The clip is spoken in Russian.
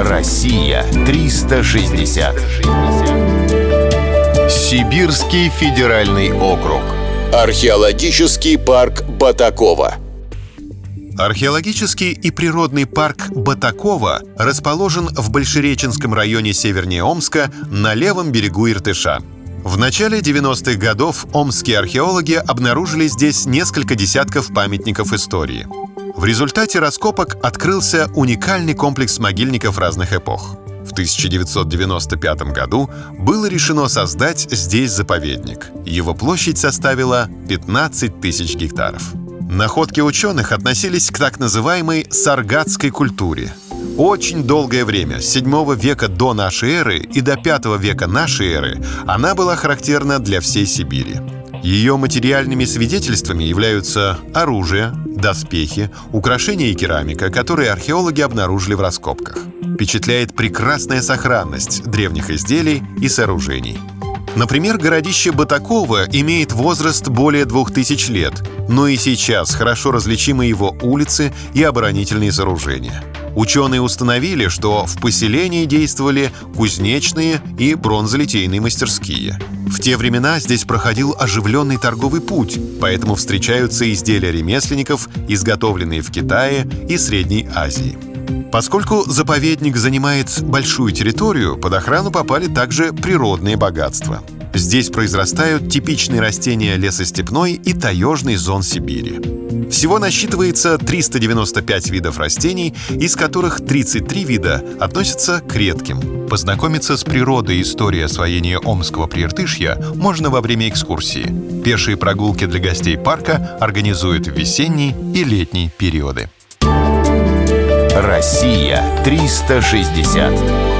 Россия 360. Сибирский федеральный округ. Археологический парк Батакова. Археологический и природный парк Батакова расположен в Большереченском районе севернее Омска на левом берегу Иртыша. В начале 90-х годов омские археологи обнаружили здесь несколько десятков памятников истории. В результате раскопок открылся уникальный комплекс могильников разных эпох. В 1995 году было решено создать здесь заповедник. Его площадь составила 15 тысяч гектаров. Находки ученых относились к так называемой саргатской культуре. Очень долгое время, с 7 века до нашей эры и до 5 века нашей эры, она была характерна для всей Сибири. Ее материальными свидетельствами являются оружие, доспехи, украшения и керамика, которые археологи обнаружили в раскопках. Впечатляет прекрасная сохранность древних изделий и сооружений. Например, городище Батакова имеет возраст более двух тысяч лет, но и сейчас хорошо различимы его улицы и оборонительные сооружения. Ученые установили, что в поселении действовали кузнечные и бронзолитейные мастерские. В те времена здесь проходил оживленный торговый путь, поэтому встречаются изделия ремесленников, изготовленные в Китае и Средней Азии. Поскольку заповедник занимает большую территорию, под охрану попали также природные богатства. Здесь произрастают типичные растения лесостепной и таежной зон Сибири. Всего насчитывается 395 видов растений, из которых 33 вида относятся к редким. Познакомиться с природой и историей освоения Омского прииртышья можно во время экскурсии. Пешие прогулки для гостей парка организуют в весенний и летний периоды. Россия 360.